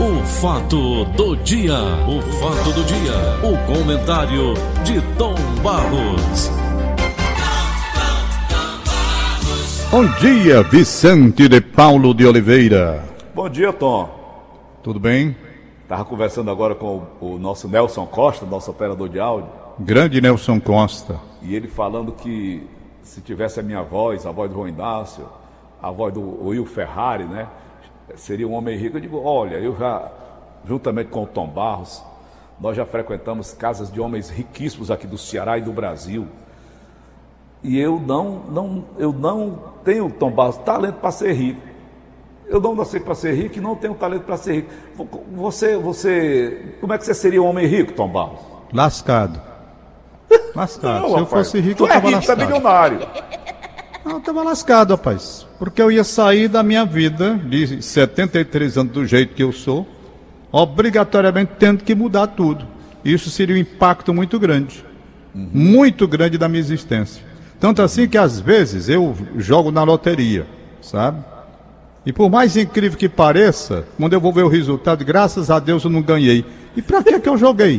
O fato do dia, o fato do dia, o comentário de Tom Barros. Bom dia, Vicente de Paulo de Oliveira. Bom dia, Tom. Tudo bem? Estava conversando agora com o, o nosso Nelson Costa, nosso operador de áudio. Grande Nelson Costa. E ele falando que se tivesse a minha voz, a voz do João Inácio, a voz do Will Ferrari, né? Seria um homem rico. Eu digo, olha, eu já, juntamente com o Tom Barros, nós já frequentamos casas de homens riquíssimos aqui do Ceará e do Brasil. E eu não, não, eu não tenho, Tom Barros, talento para ser rico. Eu não nasci para ser rico e não tenho talento para ser rico. Você, você, como é que você seria um homem rico, Tom Barros? Lascado. Lascado. Não, Se eu rapaz, fosse rico, tu eu é rico, tu é lascado. milionário. Não, eu tava lascado, rapaz. Porque eu ia sair da minha vida de 73 anos do jeito que eu sou, obrigatoriamente tendo que mudar tudo. Isso seria um impacto muito grande. Muito grande da minha existência. Tanto assim que às vezes eu jogo na loteria, sabe? E por mais incrível que pareça, quando eu vou ver o resultado, graças a Deus eu não ganhei. E pra que que eu joguei?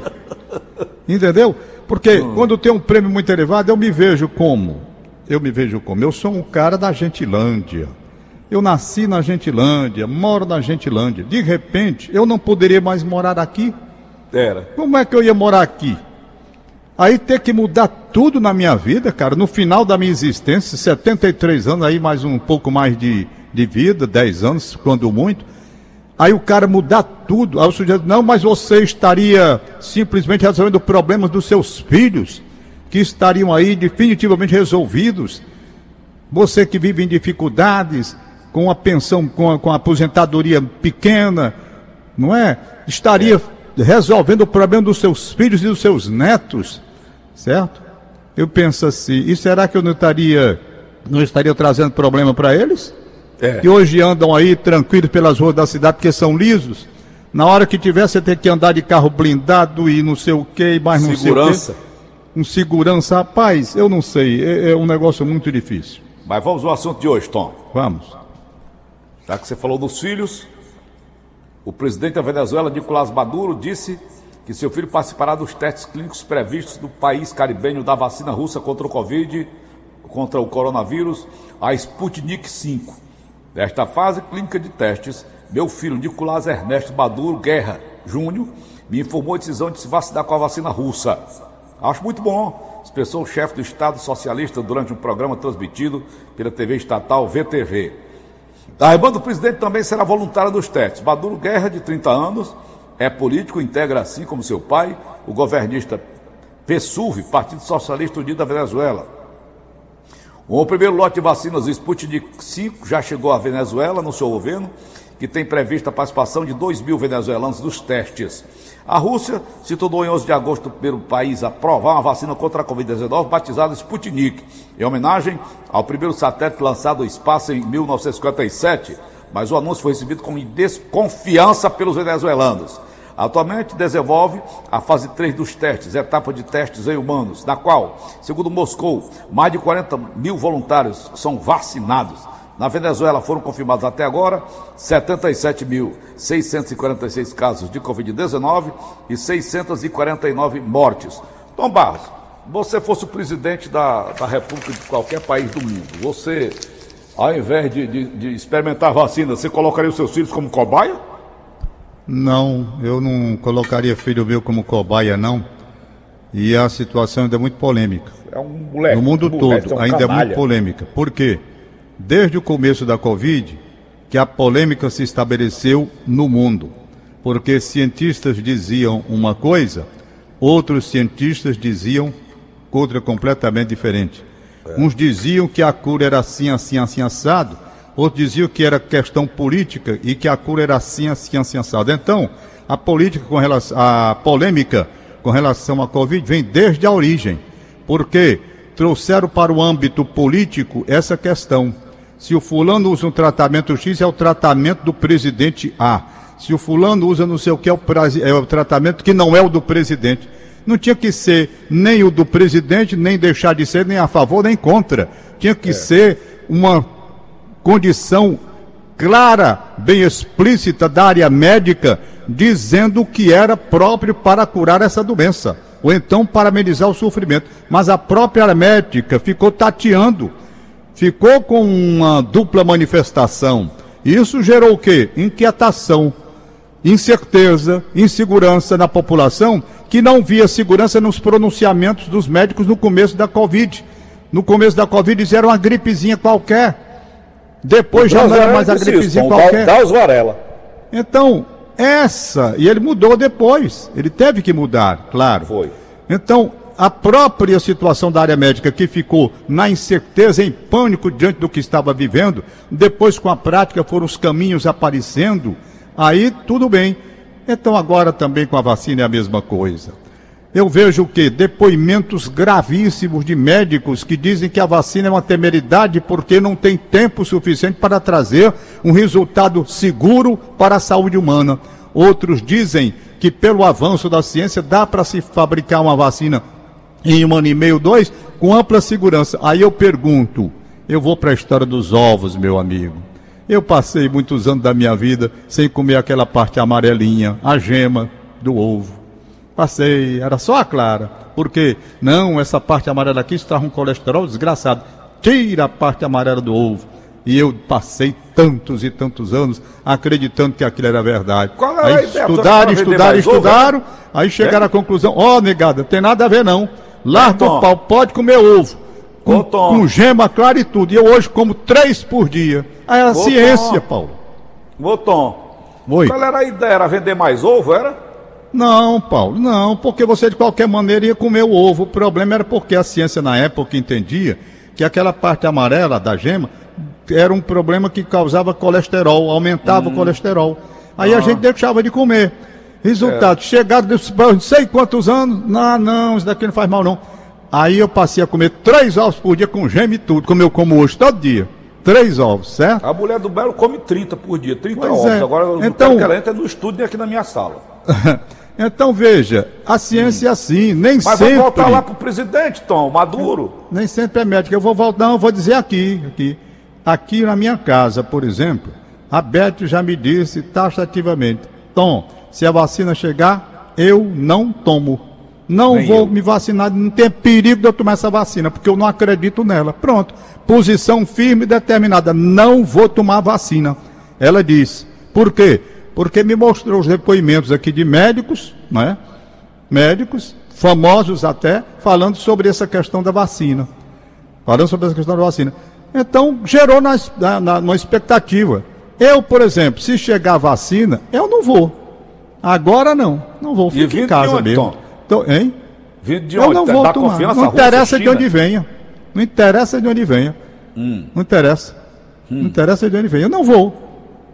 Entendeu? Porque quando tem um prêmio muito elevado, eu me vejo como? Eu me vejo como? Eu sou um cara da Gentilândia. Eu nasci na Gentilândia, moro na Gentilândia. De repente, eu não poderia mais morar aqui. Era. Como é que eu ia morar aqui? Aí ter que mudar tudo na minha vida, cara, no final da minha existência, 73 anos, aí mais um pouco mais de, de vida, 10 anos, quando muito. Aí o cara mudar tudo. Aí o sujeito, não, mas você estaria simplesmente resolvendo problemas dos seus filhos, que estariam aí definitivamente resolvidos. Você que vive em dificuldades, com a pensão, com a, com a aposentadoria pequena, não é? Estaria resolvendo o problema dos seus filhos e dos seus netos, certo? Eu penso assim, e será que eu não estaria, não estaria trazendo problema para eles? É. Que hoje andam aí tranquilos pelas ruas da cidade porque são lisos. Na hora que tiver, você tem que andar de carro blindado e não sei o que, mais não Segurança. sei o quê. Um segurança, rapaz, eu não sei, é, é um negócio muito difícil. Mas vamos ao assunto de hoje, Tom. Vamos. Já que você falou dos filhos, o presidente da Venezuela, Nicolás Maduro, disse que seu filho participará dos testes clínicos previstos do país caribenho da vacina russa contra o Covid, contra o coronavírus, a Sputnik V. Nesta fase clínica de testes, meu filho Nicolás Ernesto Maduro Guerra Júnior me informou a decisão de se vacinar com a vacina russa. Acho muito bom, expressou o chefe do Estado Socialista durante um programa transmitido pela TV estatal VTV. A irmã do presidente também será voluntária dos testes. Maduro Guerra, de 30 anos, é político, integra, assim como seu pai, o governista PSUV, Partido Socialista Unido da Venezuela. O primeiro lote de vacinas Sputnik V já chegou à Venezuela, no seu governo, que tem prevista a participação de 2 mil venezuelanos nos testes. A Rússia se tornou em 11 de agosto o primeiro país a aprovar uma vacina contra a Covid-19 batizada Sputnik, em homenagem ao primeiro satélite lançado ao espaço em 1957, mas o anúncio foi recebido com desconfiança pelos venezuelanos. Atualmente desenvolve a fase 3 dos testes, etapa de testes em humanos, na qual, segundo Moscou, mais de 40 mil voluntários são vacinados. Na Venezuela foram confirmados até agora 77.646 casos de Covid-19 e 649 mortes. Tom Barros, você fosse o presidente da, da República de qualquer país do mundo, você, ao invés de, de, de experimentar vacina, você colocaria os seus filhos como cobaia? Não, eu não colocaria filho meu como cobaia, não. E a situação ainda é muito polêmica. É um moleque. no mundo um moleque, todo, é um ainda é canalha. muito polêmica. Por quê? Desde o começo da Covid, que a polêmica se estabeleceu no mundo. Porque cientistas diziam uma coisa, outros cientistas diziam outra completamente diferente. Uns diziam que a cura era assim, assim, assim, assado, outros diziam que era questão política e que a cura era assim, assim, assim, assado. Então, a política com relação, a polêmica com relação à Covid vem desde a origem, porque trouxeram para o âmbito político essa questão. Se o fulano usa um tratamento X, é o tratamento do presidente A. Se o fulano usa não sei o que, é o, é o tratamento que não é o do presidente. Não tinha que ser nem o do presidente, nem deixar de ser nem a favor nem contra. Tinha que ser uma condição clara, bem explícita da área médica, dizendo que era próprio para curar essa doença, ou então para amenizar o sofrimento. Mas a própria área médica ficou tateando, ficou com uma dupla manifestação. Isso gerou o quê? Inquietação, incerteza, insegurança na população que não via segurança nos pronunciamentos dos médicos no começo da Covid. No começo da Covid disseram uma gripezinha qualquer. Depois já não era mais a gripezinha qualquer. Dá os Varela. Então, essa, e ele mudou depois. Ele teve que mudar, claro. Foi. Então, a própria situação da área médica que ficou na incerteza, em pânico diante do que estava vivendo, depois com a prática foram os caminhos aparecendo, aí tudo bem. Então agora também com a vacina é a mesma coisa. Eu vejo o que? Depoimentos gravíssimos de médicos que dizem que a vacina é uma temeridade porque não tem tempo suficiente para trazer um resultado seguro para a saúde humana. Outros dizem que pelo avanço da ciência dá para se fabricar uma vacina em um ano e meio, dois, com ampla segurança. Aí eu pergunto, eu vou para a história dos ovos, meu amigo. Eu passei muitos anos da minha vida sem comer aquela parte amarelinha, a gema do ovo. Passei, era só a clara. Porque, não, essa parte amarela aqui está um colesterol desgraçado. Tira a parte amarela do ovo. E eu passei tantos e tantos anos acreditando que aquilo era verdade. Qual aí a ideia? estudaram, estudaram, mais ovo, estudaram, aí chegaram É? à conclusão, ó negada, tem nada a ver não. Larga o pau, pode comer ovo. Com, com gema clara e tudo. E eu hoje como três por dia. Aí era Ô, ciência, Tom. Paulo. Ô, Tom, Oi. qual era a ideia? Era vender mais ovo, era? Não, Paulo, não, porque você de qualquer maneira ia comer o ovo. O problema era porque a ciência na época entendia que aquela parte amarela da gema era um problema que causava colesterol, aumentava o colesterol. Aí a gente deixava de comer. Resultado, chegado desse não sei quantos anos, não, não, isso daqui não faz mal não. Aí eu passei a comer três ovos por dia com gema e tudo, como eu como hoje todo dia. Três ovos, certo? A mulher do Belo come 30 por dia, 30 Pois ovos. é. Agora eu Então- que ela entre no estúdio nem aqui na minha sala. então veja, a ciência é assim, nem Mas sempre. vamos voltar lá pro presidente, Tom, Maduro. Nem sempre é médico. Eu vou voltar, não, eu vou dizer aqui, aqui. Aqui na minha casa, por exemplo, a Beth já me disse taxativamente: Tom, se a vacina chegar, eu não tomo. Não Nem vou eu. me vacinar, não tem perigo de eu tomar essa vacina, porque eu não acredito nela. Pronto. Posição firme e determinada. Não vou tomar vacina. Ela disse. Por quê? Porque me mostrou os depoimentos aqui de médicos, não é? médicos, famosos até, falando sobre essa questão da vacina. Falando sobre essa questão da vacina. Então, gerou na, na, na- uma expectativa. Eu, por exemplo, se chegar a vacina, eu não vou. Agora não. Não vou. Vindo em de casa mesmo. Tom? Então, hein? Vindo de eu onde? não Da- vou da tomar. Não Rússia, interessa de China? onde venha. Não interessa de onde venha. Hum. Não interessa. Não interessa de onde venha. Eu não vou.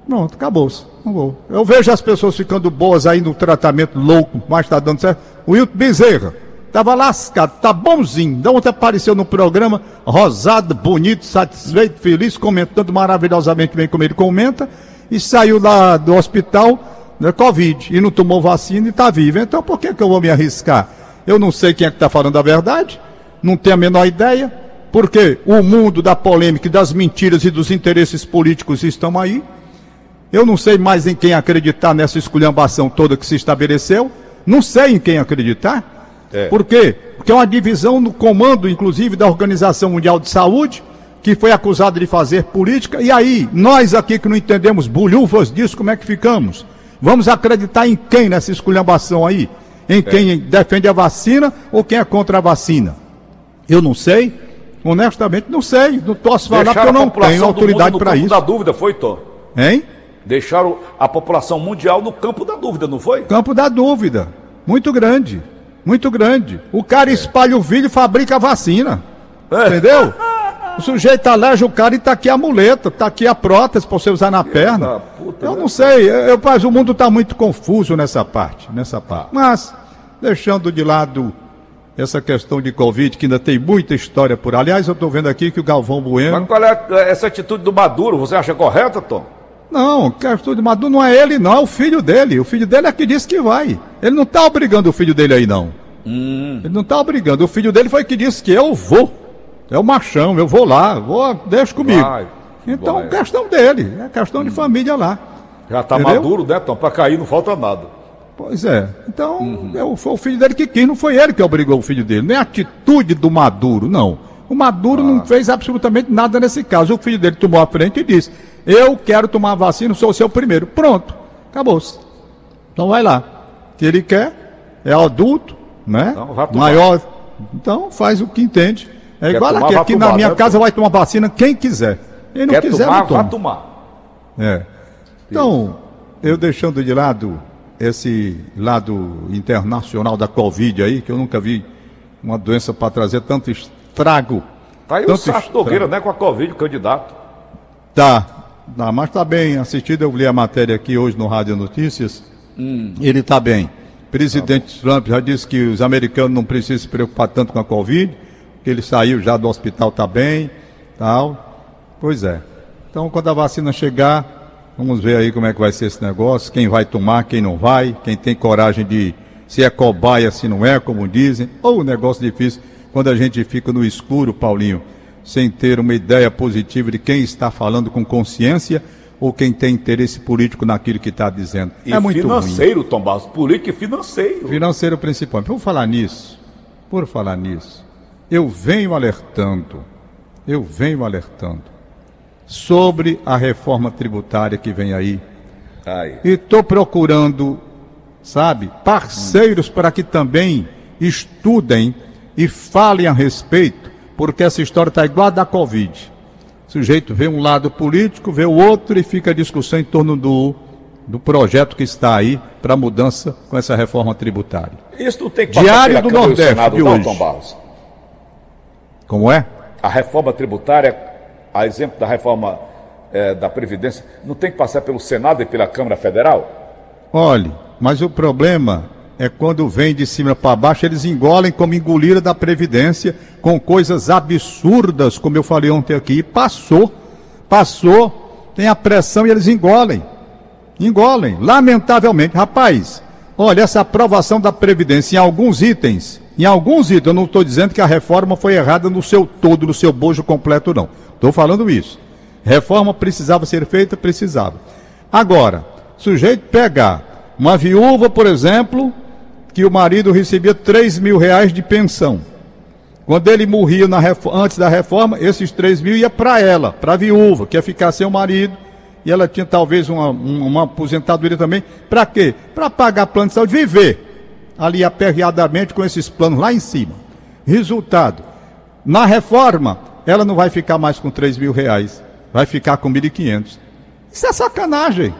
Pronto, acabou-se. Não vou. Eu vejo as pessoas ficando boas aí no tratamento louco, mas está dando certo. O Wilton Bezerra estava lascado, tá bonzinho. Da ontem apareceu no programa, rosado, bonito, satisfeito, feliz, comentando maravilhosamente bem como ele comenta, e saiu lá do hospital da Covid e não tomou vacina e está vivo. Então por que, que eu vou me arriscar? Eu não sei quem é que está falando a verdade, não tenho a menor ideia, porque o mundo da polêmica, das mentiras e dos interesses políticos estão aí. Eu não sei mais em quem acreditar nessa esculhambação toda que se estabeleceu. Não sei em quem acreditar. É. Por quê? Porque é uma divisão no comando, inclusive, da Organização Mundial de Saúde, que foi acusada de fazer política. E aí, nós aqui que não entendemos bolhufas disso, como é que ficamos? Vamos acreditar em quem nessa esculhambação aí? Em quem defende a vacina ou quem é contra a vacina? Eu não sei. Honestamente, não sei. Não posso falar porque eu Deixaram não tenho autoridade no para campo isso. da dúvida, foi, Tom? Hein? Deixaram a população mundial no campo da dúvida, não foi? Campo da dúvida. Muito grande. Muito grande. O cara espalha o vídeo e fabrica a vacina. É. Entendeu? O sujeito aleja o cara e tá aqui a muleta, tá aqui a prótese para você usar na perna. puta, eu né? não sei, eu, eu- mas o mundo tá muito confuso nessa parte, nessa parte. Mas, deixando de lado essa questão de Covid, que ainda tem muita história por. Aliás, eu estou vendo aqui que o Galvão Bueno. Mas qual é essa atitude do Maduro? Você acha correta, Tom? Não, a atitude de Maduro não é ele, não, é o filho dele. O filho dele é que disse que vai. Ele não está obrigando o filho dele aí, não. Ele não está obrigando. O filho dele foi que disse que eu vou. É o machão, eu vou lá, vou, deixa comigo. Vai. Então, Vai. questão dele, é questão de família lá. Já tá Entendeu? maduro, né, Tom? Pra cair não falta nada. Pois é. Então, é o- foi o filho dele que quis, não foi ele que obrigou o filho dele. Nem a atitude do Maduro, não. O Maduro não fez absolutamente nada nesse caso. O filho dele tomou a frente e disse: Eu quero tomar a vacina, sou o seu primeiro. Pronto, acabou-se. Então vai lá. Se ele quer, é adulto, né? Então. Maior. Então faz o que entende. É Quer igual tomar, aqui, aqui tomar, na minha né, casa vai tomar vacina quem quiser. Quem não Quer quiser, tomar, não toma. vai tomar. É. Então, eu deixando de lado esse lado internacional da Covid aí, que eu nunca vi uma doença para trazer tanto estrago. Tá aí o Sérgio. Nogueira, né, com a Covid, o candidato. Tá, tá, mas tá bem assistido. Eu li a matéria aqui hoje no Rádio Notícias. Ele tá bem. Presidente Trump já disse que os americanos não precisam se preocupar tanto com a Covid, que ele saiu já do hospital, tá bem, tal. Pois é. Então, quando a vacina chegar, vamos ver aí como é que vai ser esse negócio, quem vai tomar, quem não vai, quem tem coragem de se é cobaia, se não é, como dizem, ou um negócio difícil quando a gente fica no escuro, Paulinho, sem ter uma ideia positiva de quem está falando com consciência ou quem tem interesse político naquilo que está dizendo. E é muito ruim. financeiro, Tom Barros. Político e financeiro. Financeiro principalmente. Por falar nisso, por falar nisso, eu venho alertando, eu venho alertando sobre a reforma tributária que vem aí. Aí. E estou procurando, sabe, parceiros para que também estudem e falem a respeito, porque essa história está igual a da Covid. O sujeito vê um lado político, vê o outro e fica a discussão em torno do, do projeto que está aí para mudança com essa reforma tributária. Isso não tem que Diário do Nordeste Senado, de não, hoje. Barros. Como é? A reforma tributária, a exemplo da reforma eh, da Previdência, não tem que passar pelo Senado e pela Câmara Federal? Olhe, mas o problema é quando vem de cima para baixo, eles engolem como engoliram da Previdência, com coisas absurdas, como eu falei ontem aqui. E passou, passou, tem a pressão e eles engolem. Engolem, lamentavelmente. Rapaz, olha, essa aprovação da Previdência em alguns itens, em alguns itens, eu não estou dizendo que a reforma foi errada no seu todo, no seu bojo completo, não. Estou falando isso. Reforma precisava ser feita, precisava. Agora, sujeito pegar uma viúva, por exemplo, que o marido recebia 3 mil reais de pensão. Quando ele morria na antes da reforma, esses 3 mil ia para ela, para a viúva, que ia ficar sem o marido, e ela tinha talvez uma, um- uma aposentadoria também. Para quê? Para pagar plano de saúde, viver ali aperreadamente com esses planos lá em cima. Resultado, na reforma, ela não vai ficar mais com 3 mil reais, vai ficar com 1.500. Isso é sacanagem.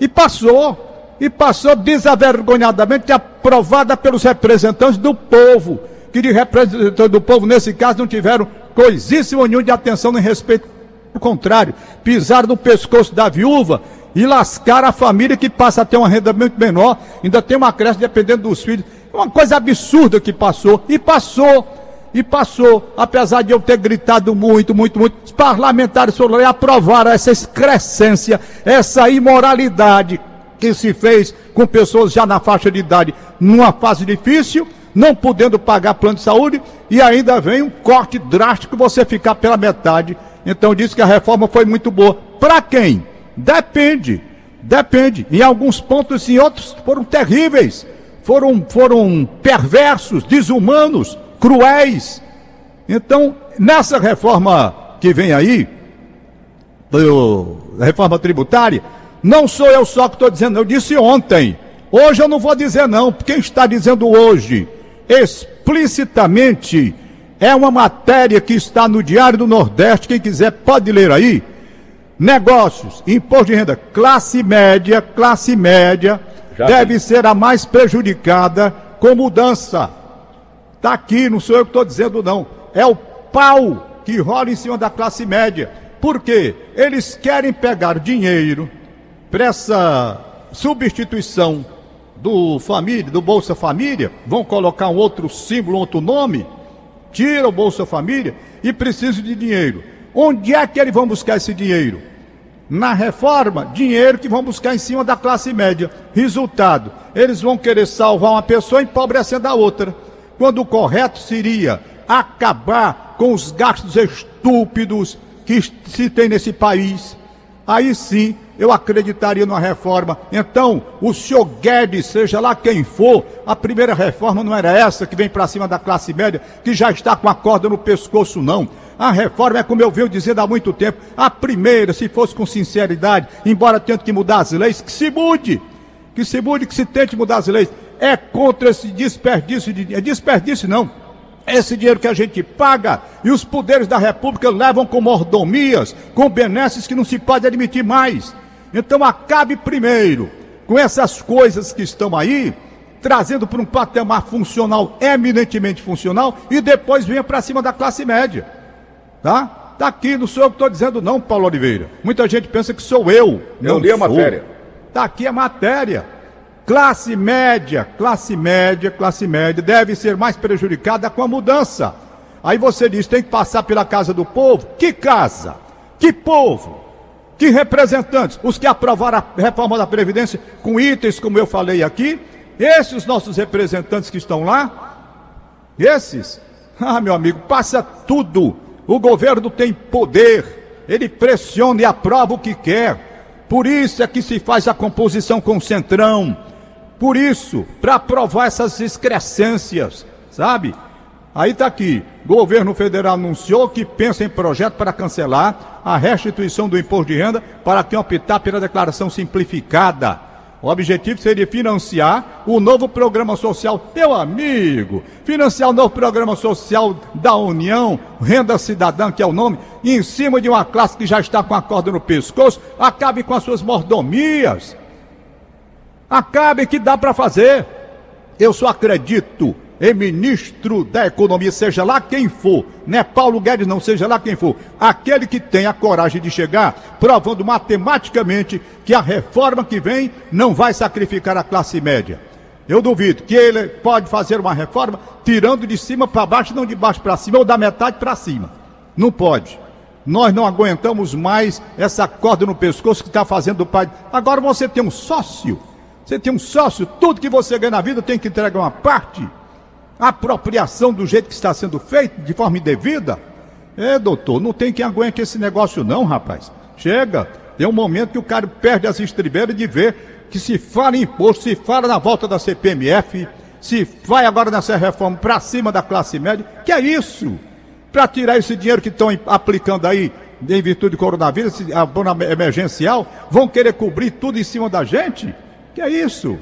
E passou. E passou desavergonhadamente aprovada pelos representantes do povo. Que de representantes do povo, nesse caso, não tiveram coisíssima nenhuma de atenção nem respeito. Ao contrário, pisaram no pescoço da viúva e lascaram a família que passa a ter uma renda muito menor, ainda tem uma creche dependendo dos filhos. Uma coisa absurda que passou. E passou. E passou, apesar de eu ter gritado muito, muito, muito, os parlamentares foram aprovaram essa excrescência, essa imoralidade que se fez com pessoas já na faixa de idade, numa fase difícil, não podendo pagar plano de saúde, e ainda vem um corte drástico você ficar pela metade. Então diz que a reforma foi muito boa. Para quem? Depende. Depende. Em alguns pontos, em outros foram terríveis. Foram, foram perversos, desumanos, cruéis. Então, nessa reforma que vem aí, do, reforma tributária, não sou eu só que estou dizendo, eu disse ontem. Hoje eu não vou dizer não, porque quem está dizendo hoje, explicitamente, é uma matéria que está no Diário do Nordeste, quem quiser pode ler aí. Negócios, imposto de renda, classe média, classe média, Já deve ser a mais prejudicada com mudança. Está aqui, não sou eu que estou dizendo, não. É o pau que rola em cima da classe média. Por quê? Eles querem pegar dinheiro para essa substituição do família, do Bolsa Família, vão colocar um outro símbolo, um outro nome, tira o Bolsa Família e precisa de dinheiro. Onde é que eles vão buscar esse dinheiro? Na reforma, dinheiro que vão buscar em cima da classe média. Resultado, eles vão querer salvar uma pessoa empobrecendo a outra. Quando o correto seria acabar com os gastos estúpidos que se tem nesse país, aí sim eu acreditaria numa reforma. Então, o senhor Guedes, seja lá quem for, a primeira reforma não era essa que vem para cima da classe média, que já está com a corda no pescoço, não. A reforma é como eu venho dizendo há muito tempo. A primeira, se fosse com sinceridade, embora tente que mudar as leis, que se mude. Que se mude, que se tente mudar as leis. É contra esse desperdício de dinheiro. É desperdício não. Esse dinheiro que a gente paga e os poderes da República levam com mordomias, com benesses que não se pode admitir mais. Então acabe primeiro com essas coisas que estão aí, trazendo para um patamar funcional, eminentemente funcional, e depois venha para cima da classe média. Tá? Tá aqui, não sou eu que estou dizendo não, Paulo Oliveira. Muita gente pensa que sou eu. Eu li a matéria. Tá aqui a matéria. Classe média, classe média, classe média deve ser mais prejudicada com a mudança. Aí você diz, tem que passar pela casa do povo. Que casa? Que povo? Que representantes? Os que aprovaram a reforma da Previdência com itens, como eu falei aqui? Esses nossos representantes que estão lá? Esses? Ah, meu amigo, passa tudo. O governo tem poder. Ele pressiona e aprova o que quer. Por isso é que se faz a composição com o Centrão. Por isso, para aprovar essas excrescências, sabe? Aí está aqui, governo federal anunciou que pensa em projeto para cancelar a restituição do imposto de renda para quem optar pela declaração simplificada. O objetivo seria financiar o novo programa social, meu amigo, financiar o novo programa social da União, Renda Cidadã, que é o nome, em cima de uma classe que já está com a corda no pescoço, acabe com as suas mordomias. Acabe que dá para fazer. Eu só acredito e ministro da Economia, seja lá quem for, não é Paulo Guedes, não, seja lá quem for, aquele que tem a coragem de chegar, provando matematicamente que a reforma que vem não vai sacrificar a classe média. Eu duvido que ele pode fazer uma reforma tirando de cima para baixo, não de baixo para cima, ou da metade para cima. Não pode. Nós não aguentamos mais essa corda no pescoço que está fazendo o pai. Agora você tem um sócio. Você tem um sócio, tudo que você ganha na vida tem que entregar uma parte apropriação do jeito que está sendo feito, de forma indevida. É, doutor, não tem quem aguente esse negócio não, rapaz. Chega, tem um momento que o cara perde as estribeiras de ver que se fala em imposto, se fala na volta da CPMF, se vai agora nessa reforma para cima da classe média, que é isso? Para tirar esse dinheiro que estão aplicando aí em virtude do coronavírus, a bona emergencial, vão querer cobrir tudo em cima da gente? Que é isso?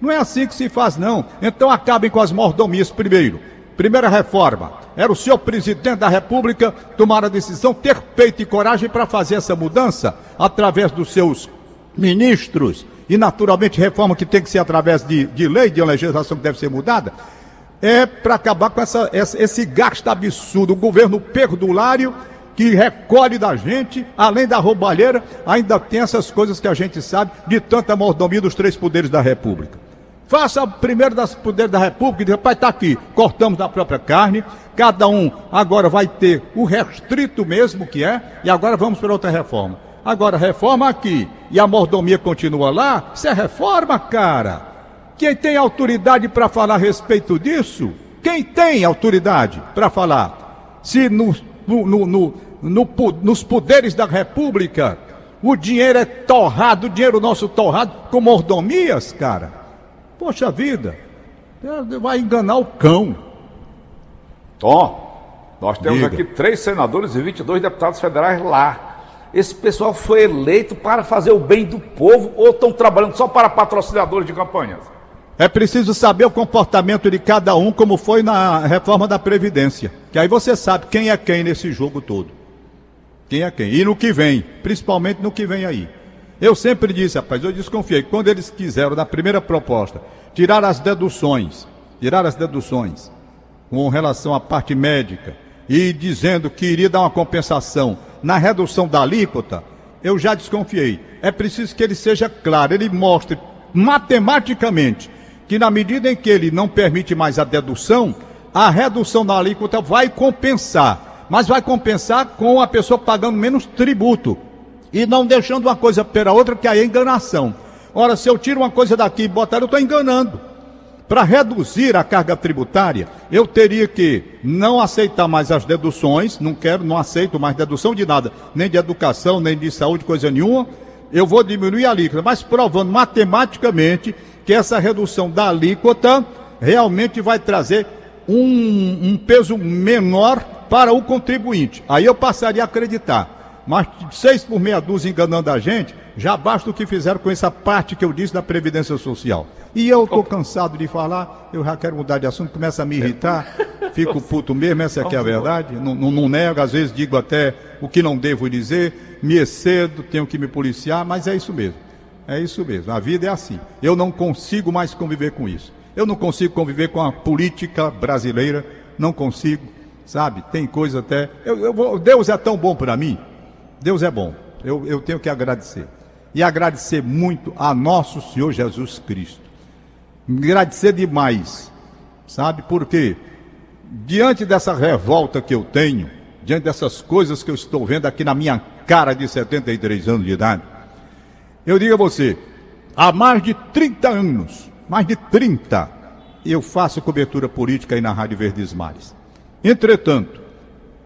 Não é assim que se faz, não. Então acabem com as mordomias primeiro. Primeira reforma. Era o senhor presidente da República tomar a decisão, ter peito e coragem para fazer essa mudança através dos seus ministros. E naturalmente reforma que tem que ser através de, de lei, de legislação que deve ser mudada. É para acabar com essa, esse gasto absurdo. O governo perdulário que recolhe da gente, além da roubalheira, ainda tem essas coisas que a gente sabe de tanta mordomia dos três poderes da República. Faça primeiro das poderes da República e diz, rapaz, está aqui, cortamos da própria carne, cada um agora vai ter o restrito mesmo que é, e agora vamos para outra reforma. Agora, reforma aqui e a mordomia continua lá, isso é reforma, cara. Quem tem autoridade para falar a respeito disso? Quem tem autoridade para falar? Se no, no, no, nos poderes da República o dinheiro é torrado, o dinheiro nosso torrado com mordomias, cara. Poxa vida, vai enganar o cão. Tom, nós temos Diga. aqui três senadores e 22 deputados federais lá. Esse pessoal foi eleito para fazer o bem do povo ou estão trabalhando só para patrocinadores de campanhas? É preciso saber o comportamento de cada um, como foi na reforma da Previdência. Que aí você sabe quem é quem nesse jogo todo. Quem é quem. E no que vem, principalmente no que vem aí. Eu sempre disse, rapaz, eu desconfiei. Quando eles quiseram, na primeira proposta, tirar as deduções, tirar as deduções com relação à parte médica e dizendo que iria dar uma compensação na redução da alíquota, eu já desconfiei. É preciso que ele seja claro, ele mostre matematicamente que na medida em que ele não permite mais a dedução, a redução da alíquota vai compensar, mas vai compensar com a pessoa pagando menos tributo e não deixando uma coisa pela outra, que aí é enganação. Ora, se eu tiro uma coisa daqui e botar, eu estou enganando. para reduzir a carga tributária, eu teria que não aceitar mais as deduções, não quero, não aceito mais dedução de nada, nem de educação, nem de saúde, coisa nenhuma. Eu vou diminuir a alíquota, mas provando matematicamente que essa redução da alíquota realmente vai trazer um, um peso menor para o contribuinte. Aí eu passaria a acreditar. Mas seis por meia dúzia enganando a gente, já basta o que fizeram com essa parte que eu disse da Previdência Social. E eu estou cansado de falar, eu já quero mudar de assunto, começa a me irritar, fico puto mesmo, essa aqui é a verdade. Não, não, não nego, às vezes digo até o que não devo dizer, me excedo, tenho que me policiar, mas é isso mesmo. É isso mesmo, a vida é assim. Eu não consigo mais conviver com isso. Eu não consigo conviver com a política brasileira, não consigo, sabe? Tem coisa até. Eu, eu vou... Deus é tão bom para mim, Deus é bom, eu, eu tenho que agradecer. E agradecer muito a nosso Senhor Jesus Cristo agradecer demais, sabe? Porque diante dessa revolta que eu tenho, diante dessas coisas que eu estou vendo aqui na minha cara de 73 anos de idade, eu digo a você, há mais de 30 anos, mais de 30, eu faço cobertura política aí na Rádio Verdes Mares. Entretanto,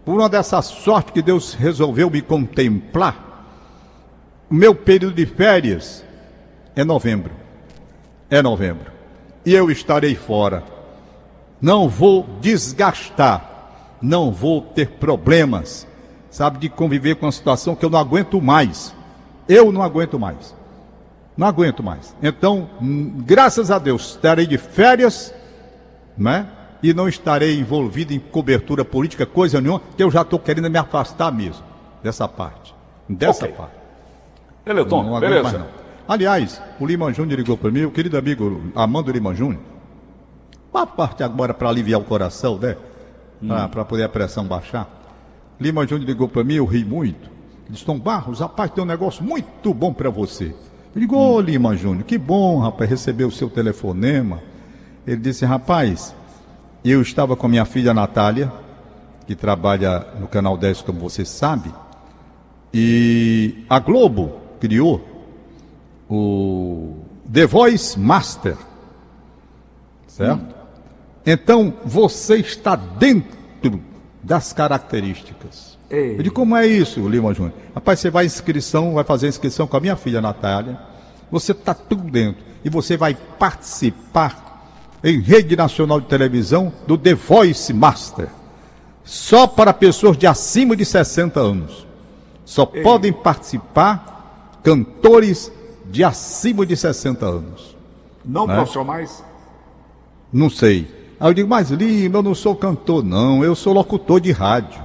por uma dessa sorte que Deus resolveu me contemplar, o meu período de férias é novembro. É novembro e eu estarei fora. Não vou desgastar, não vou ter problemas, sabe, de conviver com uma situação que eu não aguento mais. Eu não aguento mais. Não aguento mais. Então, hum, graças a Deus, estarei de férias, né? E não estarei envolvido em cobertura política, coisa nenhuma, que eu já estou querendo me afastar mesmo dessa parte. Dessa okay. parte. Eleton, não beleza. Mais, não. Aliás, o Lima Júnior ligou para mim, o querido amigo Amando Lima Júnior. Uma parte agora para aliviar o coração, né? Para hum. poder a pressão baixar. Lima Júnior ligou para mim, eu ri muito. Disse, Tom Barros, rapaz, tem um negócio muito bom para você. Eu digo, ô hum. Lima Júnior, que bom, rapaz, receber o seu telefonema. Ele disse, rapaz, eu estava com minha filha Natália, que trabalha no Canal 10, como você sabe, e a Globo criou o The Voice Master. Certo? Hum. Então, você está dentro das características. Ei. Eu digo, como é isso, Lima Júnior? Rapaz, você vai inscrição, vai fazer inscrição com a minha filha Natália. Você está tudo dentro. E você vai participar em rede nacional de televisão do The Voice Master. Só para pessoas de acima de 60 anos. Só Ei. podem participar cantores de acima de 60 anos. Não né? profissionais? Não sei. Aí eu digo, mas Lima, eu não sou cantor, não, eu sou locutor de rádio.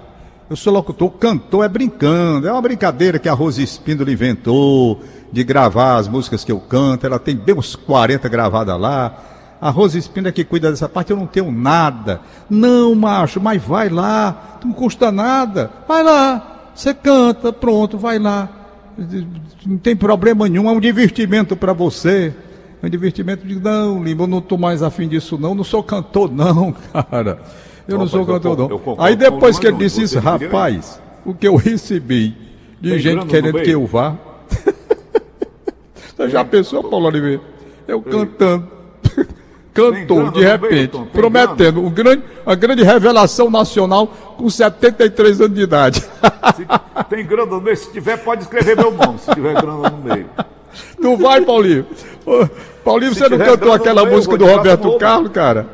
Eu sou locutor, cantor é brincando, é uma brincadeira que a Rose Espíndola inventou de gravar as músicas que eu canto, ela tem bem uns 40 gravadas lá. A Rose Espíndola é que cuida dessa parte, eu não tenho nada. Não, macho, mas vai lá, não custa nada. Vai lá, você canta, pronto, vai lá não tem problema nenhum, é um divertimento para você. É um divertimento de não, Lima, eu não estou mais afim disso, não, não sou cantor, não, cara. Eu não, não sou cantor, eu, não. Eu Aí depois que ele disse isso, rapaz, o que eu recebi de tem gente querendo que eu vá. Você já pensou, Paulo Oliveira? Eu cantando cantor, de repente, prometendo um grande, uma grande revelação nacional com 73 anos de idade. Se tem grana no meio, se tiver, pode escrever meu nome, se tiver grana no meio. Não vai, Paulinho? Paulinho, se você não cantou aquela meio, música do Roberto Carlos, cara?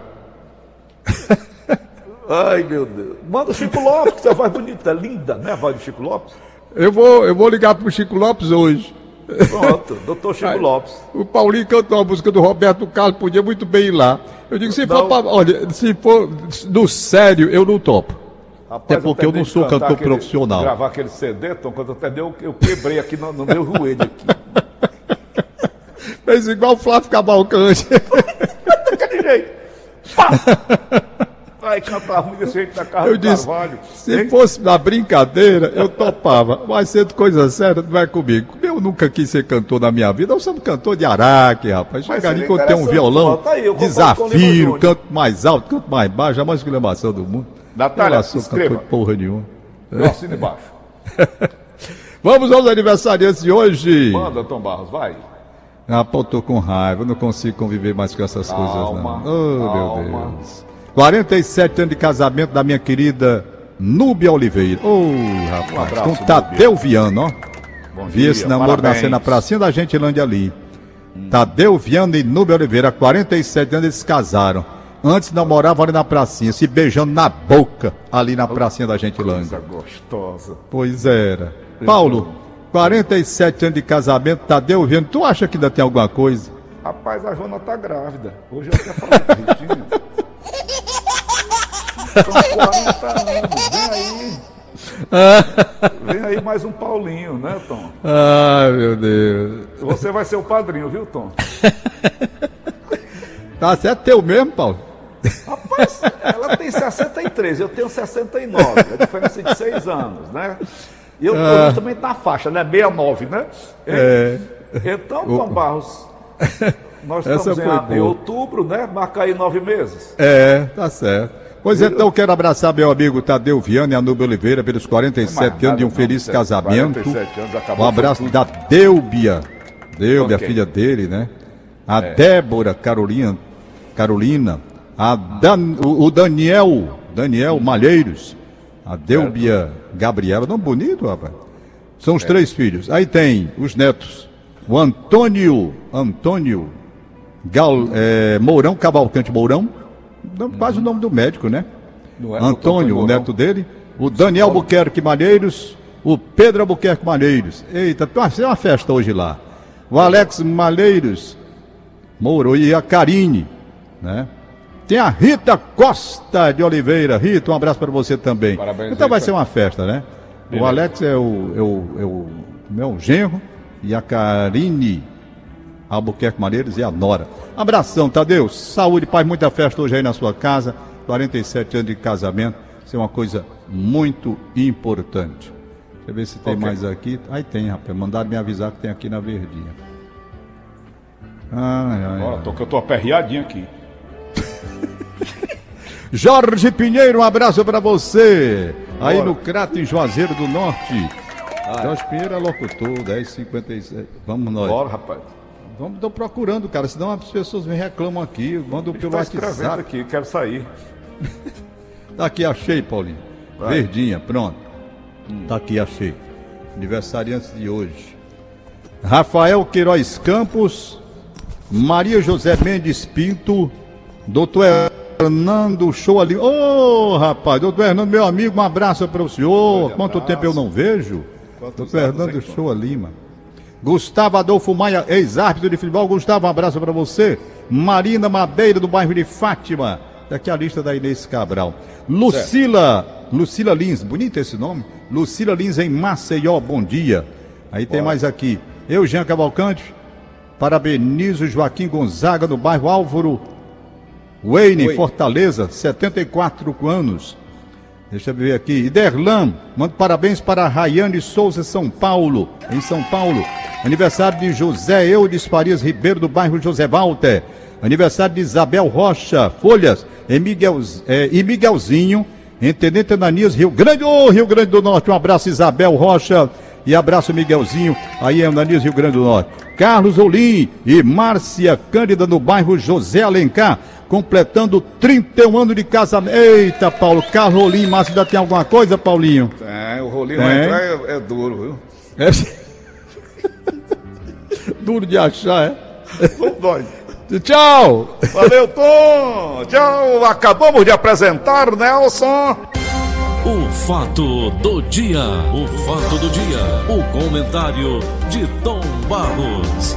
Ai, meu Deus. Manda o Chico Lopes, que você voz bonita, linda, né? A voz do Chico Lopes. Eu vou, eu vou ligar pro Chico Lopes hoje. Pronto, doutor Chico Aí, Lopes. O Paulinho cantou a música do Roberto Carlos, podia muito bem ir lá. Eu digo, se não. for pra, olha, se for do sério, eu não topo. Rapaz, Até porque eu, eu não sou cantor aquele, profissional. Gravar aquele CD, Tom, quando até deu, eu quebrei aqui no, no meu joelho aqui. Fez igual o Flávio Cavalcante. Daquele jeito. Pá! Ai, cantar ruim desse jeito na casa eu disse, Carvalho. Se hein? fosse na brincadeira, eu topava. Mas sendo coisa séria, não vai comigo. Eu nunca quis ser cantor na minha vida. Eu sou um cantor de araque, rapaz. Chega ali quando tem um violão, tá aí, desafio, canto mais alto, canto mais baixo, a mais exclamação do mundo. Natália, se inscreva. porra nenhuma. Eu assino embaixo. Vamos aos aniversariantes de hoje. Manda, Tom Barros, vai. Ah, pô, tô com raiva, eu não consigo conviver mais com essas Calma, coisas, não. Oh, calma. meu Deus. 47 anos de casamento da minha querida Núbia Oliveira. Ô, rapaz, abraço, com Tadeu Viano, ó. Bom Vi esse namoro nascer na pracinha da Gentilândia ali. Tadeu Viano e Núbia Oliveira, 47 anos eles se casaram. Antes namoravam ali na pracinha, se beijando na boca ali na pracinha da Gentilândia. Coisa gostosa. Pois era. Paulo, 47 anos de casamento, Tadeu Viano, tu acha que ainda tem alguma coisa? Rapaz, a Joana tá grávida. Hoje eu até falei. São 40 anos, vem aí. Vem aí mais um Paulinho, né, Tom? Ai, meu Deus. Você vai ser o padrinho, viu, Tom? Tá certo teu mesmo, Paulo? Rapaz, ela tem 63, eu tenho 69, a diferença de 6 anos, né? E eu Ah. justamente na faixa, né? 69, né? É. Então, Tom Barros, nós Essa estamos em, em outubro, né? Marca aí nove meses. É, tá certo. Pois então, quero abraçar meu amigo Tadeu Viana e a Nubia Oliveira pelos 47 anos de um feliz casamento. 47 anos, acabou Um abraço da Deubia. Deubia, Ok. filha dele, né? A Débora Carolina, Carolina. A Dan- o, Daniel, Daniel Malheiros. A Deubia Gabriela. Nome bonito, rapaz. São os três filhos. Aí tem os netos. O Antônio, Antônio Gal, eh, Mourão, Cavalcante Mourão. Não, Quase o nome do médico, né? É? Antônio, o neto dele, o Daniel Buquerque Malheiros, o Pedro Albuquerque Malheiros. Eita, vai ser uma festa hoje lá. O Alex Malheiros, Mouro e a Karine, né? Tem a Rita Costa de Oliveira. Rita, um abraço para você também. Parabéns, então vai ser uma festa, né? O Beleza. Alex é o, é o, é o meu genro e a Karine Albuquerque Malheiros e a Nora. Abração, Tadeu. Saúde, paz, muita festa hoje aí na sua casa. 47 anos de casamento. Isso é uma coisa muito importante. Deixa eu ver se tem Ok. mais aqui. Aí tem, rapaz. Mandaram me avisar que tem aqui na verdinha. Ai, ai, Ó, ai. tô, que eu tô aperreadinho aqui. Jorge Pinheiro, um abraço pra você. Aí Bora. no Crato, em Juazeiro do Norte. Jorge Pinheiro é locutor, 1057. Vamos nós. Bora, rapaz. Vamos, tô procurando, cara, senão as pessoas me reclamam aqui, mandam pelo Tá WhatsApp. aqui, quero sair. Tá aqui, achei, Paulinho. Vai. Verdinha, pronto. Tá aqui, achei. Aniversariantes de hoje. Rafael Queiroz Campos, Maria José Mendes Pinto, doutor Hernando Show ali. Ô, rapaz, doutor Hernando, meu amigo, um abraço para o senhor. Quanto tempo eu não vejo? Quantos Doutor Hernando? Shoa Lima. Gustavo Adolfo Maia, ex-árbitro de futebol. Gustavo, um abraço para você. Marina Madeira, do bairro de Fátima. Daqui a lista da Inês Cabral. Lucila, Lucila Lins, bonito esse nome. Lucila Lins em Maceió, bom dia. Aí tem mais aqui. Eu, Jean Cavalcante, parabenizo Joaquim Gonzaga, do bairro Álvaro Wayne, Fortaleza, 74 anos. Deixa eu ver aqui. Iderlan, mando parabéns para Rayane Souza, São Paulo, em São Paulo. Aniversário de José Eudes Farias Ribeiro, do bairro José Walter. Aniversário de Isabel Rocha, Folhas, e, Miguel, eh, e Miguelzinho, em Tenente Ananias, Rio Grande, ô Rio Grande do Norte. Um abraço, Isabel Rocha, e abraço, Miguelzinho, aí em Ananias, Rio Grande do Norte. Carlos Olim e Márcia Cândida, no bairro José Alencar, completando 31 anos de casamento. Eita, Paulo, Carlos Olim Márcia, ainda tem alguma coisa, Paulinho? É, o rolinho Tem. vai entrar é, é duro, viu? É. Duro de achar, Vamos nós. é? Tchau! Valeu, Tom! Tchau! Acabamos de apresentar Nelson. O fato do dia. O fato do dia. O comentário de Tom Barros.